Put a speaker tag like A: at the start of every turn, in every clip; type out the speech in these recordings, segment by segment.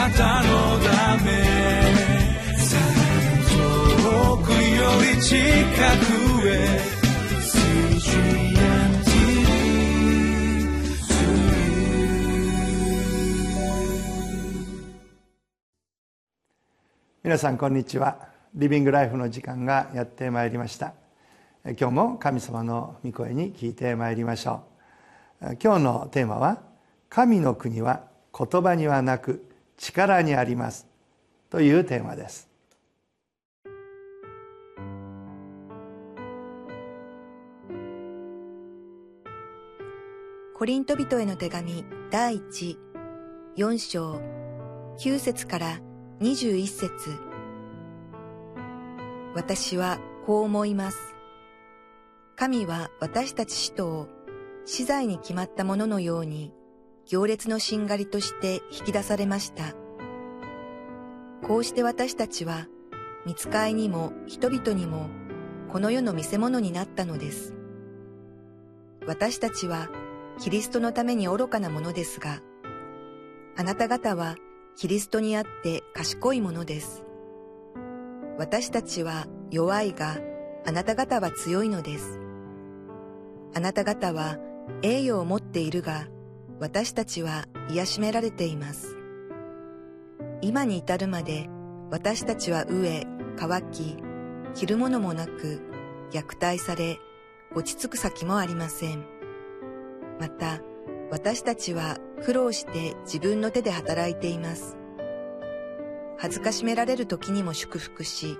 A: なたのため遠くより近くへ
B: 皆さんこんにちは。リビングライフの時間がやってまいりました。今日も神様の御声に聞いてまいりましょう。今日のテーマは神の国は言葉にはなく力にあります。というテーマです。
C: コリント人への手紙第一。4章。9節から21節。私はこう思います。神は私たち使徒を死罪に決まったもののように行列のしんがりとして引き出されました。こうして私たちは見つかいにも人々にもこの世の見せ物になったのです。私たちはキリストのために愚かなものですが、あなた方はキリストにあって賢いものです。私たちは弱いが、あなた方は強いのです。あなた方は栄誉を持っているが、私たちは癒しめられています。今に至るまで私たちは飢え、乾き、着るものもなく、虐待され、落ち着く先もありません。また、私たちは苦労して自分の手で働いています。恥ずかしめられる時にも祝福し、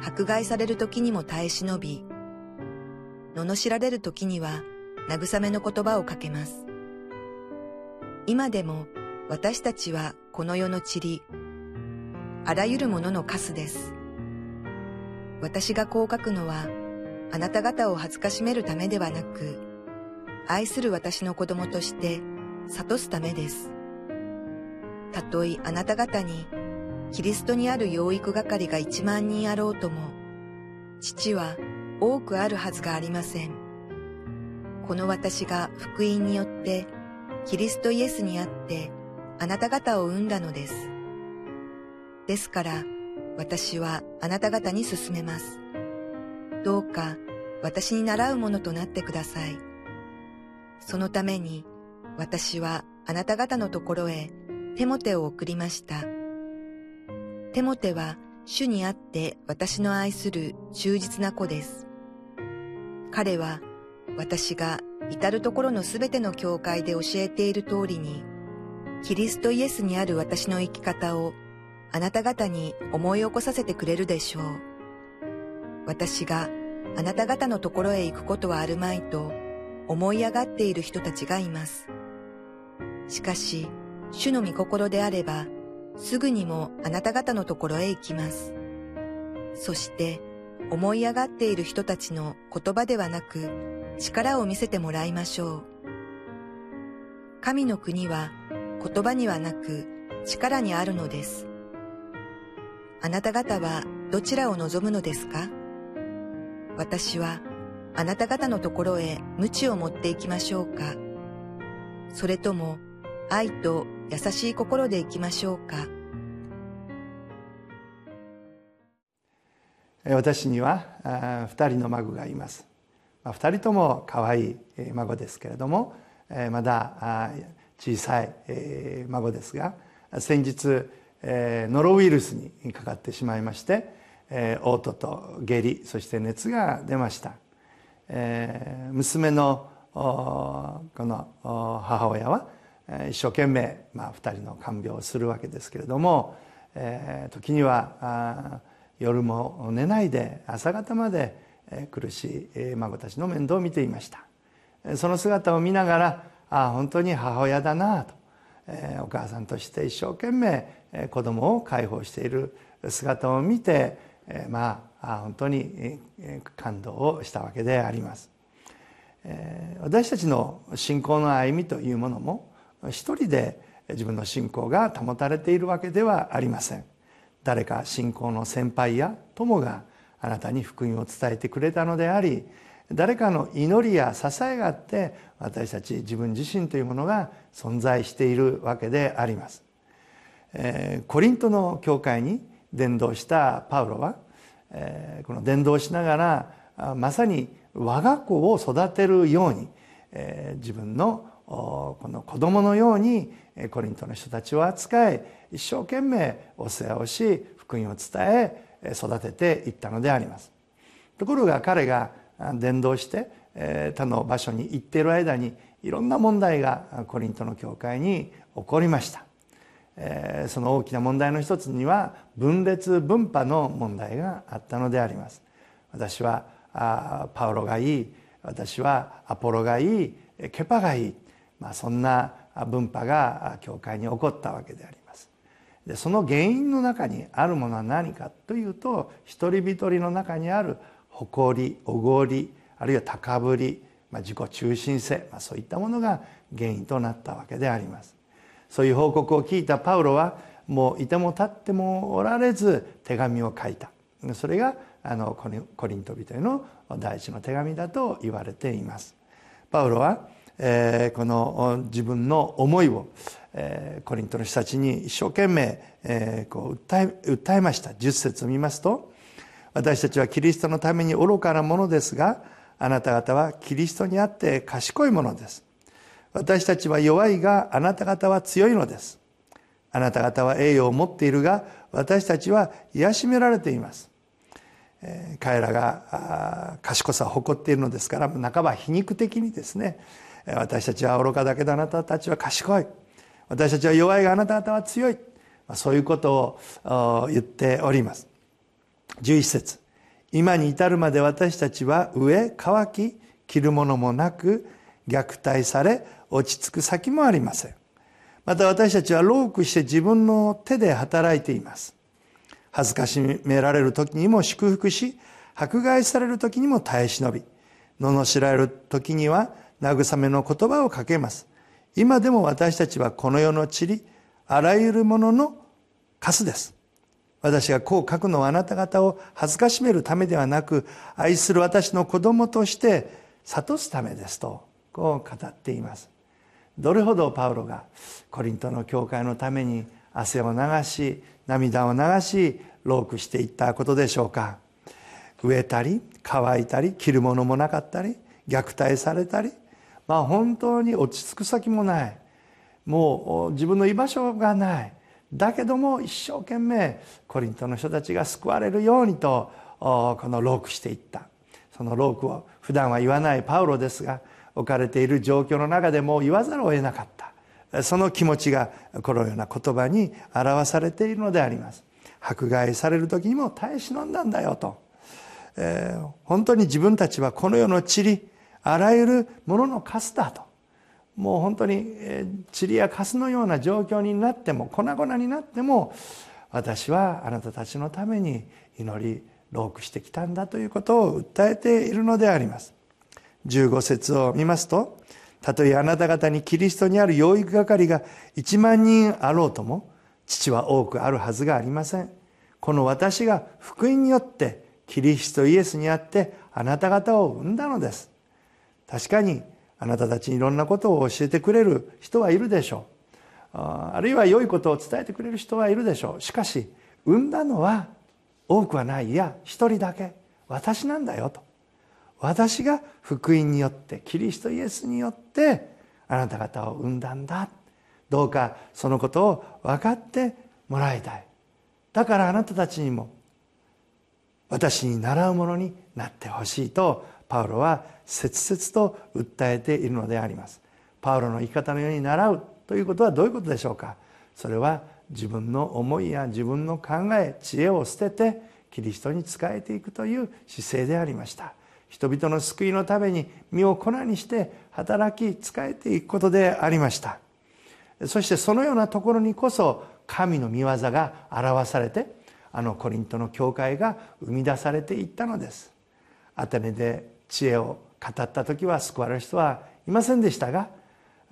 C: 迫害される時にも耐え忍び、罵られる時には慰めの言葉をかけます。今でも私たちはこの世の塵、あらゆるもののカスです。私がこう書くのは、あなた方を恥ずかしめるためではなく、愛する私の子供として諭すためです。たとえあなた方にキリストにある養育係が一万人あろうとも、父は多くあるはずがありません。この私が福音によってキリストイエスにあってあなた方を生んだのです。ですから私はあなた方に進めます。どうか私に習うものとなってください。そのために私はあなた方のところへテモテを送りました。テモテは主にあって私の愛する忠実な子です。彼は私が至るところのすべての教会で教えている通りに、キリストイエスにある私の生き方をあなた方に思い起こさせてくれるでしょう。私があなた方のところへ行くことはあるまいと思い上がっている人たちがいます。しかし、主の御心であれば、すぐにもあなた方のところへ行きます。そして、思い上がっている人たちの言葉ではなく、力を見せてもらいましょう。神の国は言葉にはなく力にあるのです。あなた方はどちらを望むのですか？私はあなた方のところへ鞭を持っていきましょうかそれとも愛と優しい心でいきましょうか？
B: 私には2人の孫がいます。2人とも可愛い孫ですけれどもまだ小さい孫ですが先日ノロウイルスにかかってしまいまして嘔吐と下痢そして熱が出ました。娘のこの母親は一生懸命、まあ、2人の看病をするわけですけれども時には夜も寝ないで朝方まで苦しい孫たちの面倒を見ていました。その姿を見ながらああ本当に母親だなとお母さんとして一生懸命子供を解放している姿を見てまあ本当に感動をしたわけであります。私たちの信仰の歩みというものも一人で自分の信仰が保たれているわけではありません。誰か信仰の先輩や友があなたに福音を伝えてくれたのであり誰かの祈りや支えがあって私たち自分自身というものが存在しているわけであります。えコリントの教会に伝道したパウロはえこの伝道しながらまさに我が子を育てるようにえ自分のこの子供のようにコリントの人たちを扱い一生懸命お世話をし福音を伝え育てていったのであります。ところが彼が伝道して他の場所に行っている間にいろんな問題がコリントの教会に起こりました。その大きな問題の一つには分裂分派の問題があったのであります。私はパウロがいい。私はアポロがいい。ケパがいい、まあ、そんな分派が教会に起こったわけであります。でその原因の中にあるものは何かというと一人一人の中にある誇りおごりあるいは高ぶり、まあ、自己中心性、まあ、そういったものが原因となったわけであります。そういう報告を聞いたパウロはもういても立ってもおられず手紙を書いた。それがあのコリント人への第一の手紙だと言われています。パウロは、え、この自分の思いを、え、コリントの人たちに一生懸命、え、こう訴え訴えました。10節を見ますと私たちはキリストのために愚かなものですがあなた方はキリストにあって賢いものです。私たちは弱いがあなた方は強いのです。あなた方は栄誉を持っているが私たちは癒しめられています。彼らが賢さを誇っているのですから半ば皮肉的にですね私たちは愚かだけどあなたたちは賢い。私たちは弱いがあなた方は強い。そういうことを言っております。11節。今に至るまで私たちは飢え乾き着るものもなく虐待され落ち着く先もありません。また私たちは労苦して自分の手で働いています。恥ずかしめられる時にも祝福し、迫害される時にも耐え忍び、罵られる時には慰めの言葉をかけます。今でも私たちはこの世の塵、あらゆるもののカスです。私がこう書くのはあなた方を恥ずかしめるためではなく、愛する私の子供として諭すためですと、こう語っています。どれほどパウロがコリントの教会のために汗を流し涙を流し労苦していったことでしょうか植えたり乾いたり着るものもなかったり虐待されたりまあ本当に落ち着く先もない。もう自分の居場所がない。だけども一生懸命コリントの人たちが救われるようにとこの労苦していった。その労苦を普段は言わないパウロですが置かれている状況の中でも言わざるを得なかった。その気持ちがこのような言葉に表されているのであります。迫害される時にも耐え忍んだんだよと、えー、本当に自分たちはこの世の塵あらゆるもののカスだともう本当に塵やカスのような状況になっても粉々になっても私はあなたたちのために祈り労苦してきたんだということを訴えているのであります15節を見ますとたとえあなた方にキリストにある養育係が1万人あろうとも、父は多くあるはずがありません。この私が福音によってキリストイエスにあってあなた方を生んだのです。確かにあなたたちにいろんなことを教えてくれる人はいるでしょう。あるいは良いことを伝えてくれる人はいるでしょう。しかし、生んだのは多くはない。いや、一人だけ。私なんだよと。私が福音によってキリストイエスによってあなた方を生んだんだどうかそのことを分かってもらいたいだからあなたたちにも私に習うものになってほしいとパウロは切々と訴えているのであります。パウロの生き方のように習うということはどういうことでしょうか？それは自分の思いや自分の考え知恵を捨ててキリストに仕えていくという姿勢でありました。人々の救いのために身を粉にして働き仕えていくことでありました。そしてそのようなところにこそ神の御業が表されてあのコリントの教会が生み出されていったのです。アテネで知恵を語った時は救われる人はいませんでしたが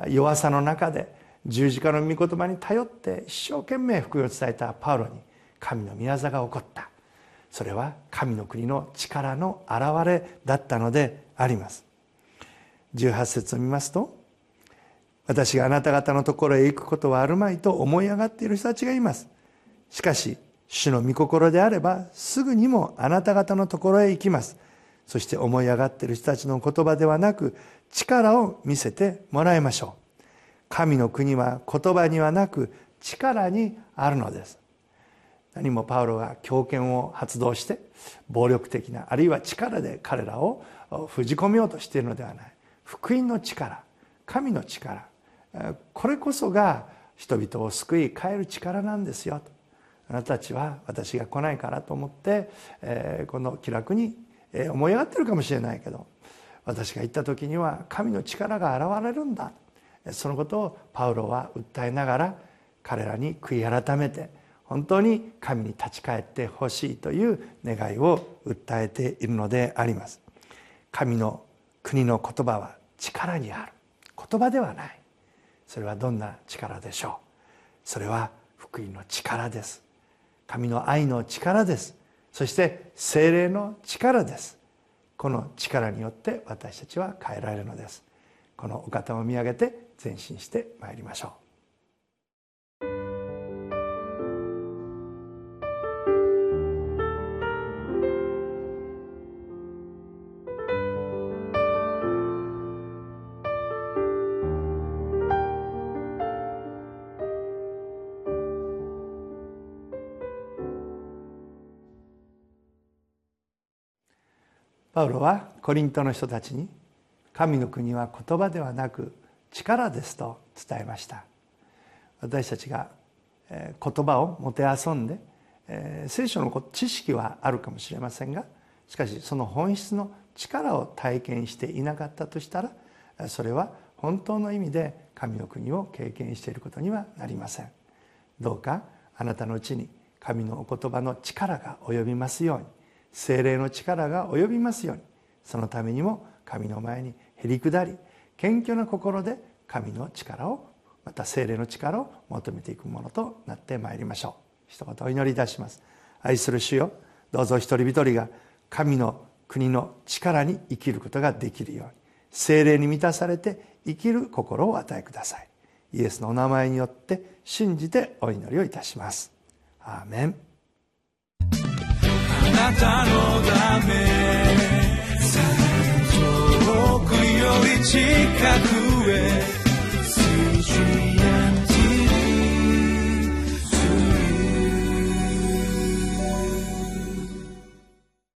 B: 弱さの中で十字架の御言葉に頼って一生懸命福音を伝えたパウロに神の御業が起こった。それは神の国の力の表れだったのであります。18節を見ますと私があなた方のところへ行くことはあるまいと思い上がっている人たちがいます。しかし主の御心であればすぐにもあなた方のところへ行きます。そして思い上がっている人たちの言葉ではなく力を見せてもらいましょう。神の国は言葉にはなく力にあるのです。何もパウロが強権を発動して暴力的なあるいは力で彼らを封じ込めようとしているのではない。福音の力神の力これこそが人々を救い変える力なんですよと。あなたたちは私が来ないからと思って、えこの気楽に思い上がってるかもしれないけど私が行った時には神の力が現れるんだ。そのことをパウロは訴えながら彼らに悔い改めて本当に神に立ち返ってほしいという願いを訴えているのであります。神の国の言葉は力にある。言葉ではない。それはどんな力でしょう。それは福音の力です。神の愛の力です。そして精霊の力です。この力によって私たちは変えられるのです。このお方を見上げて前進してまいりましょう。パウロはコリントの人たちに神の国は言葉ではなく力ですと伝えました。私たちが言葉をもてあそんで聖書の知識はあるかもしれませんがしかしその本質の力を体験していなかったとしたらそれは本当の意味で神の国を経験していることにはなりません。どうかあなたのうちに神のお言葉の力が及びますように。精霊の力が及びますように。そのためにも神の前にへり下り謙虚な心で神の力をまた精霊の力を求めていくものとなってまいりましょう。一言お祈りいたします。愛する主よ。どうぞ一人一人が神の国の力に生きることができるように。精霊に満たされて生きる心をお与えください。イエスのお名前によって信じてお祈りをいたします。アーメン。
A: なたのため。遠くより近く。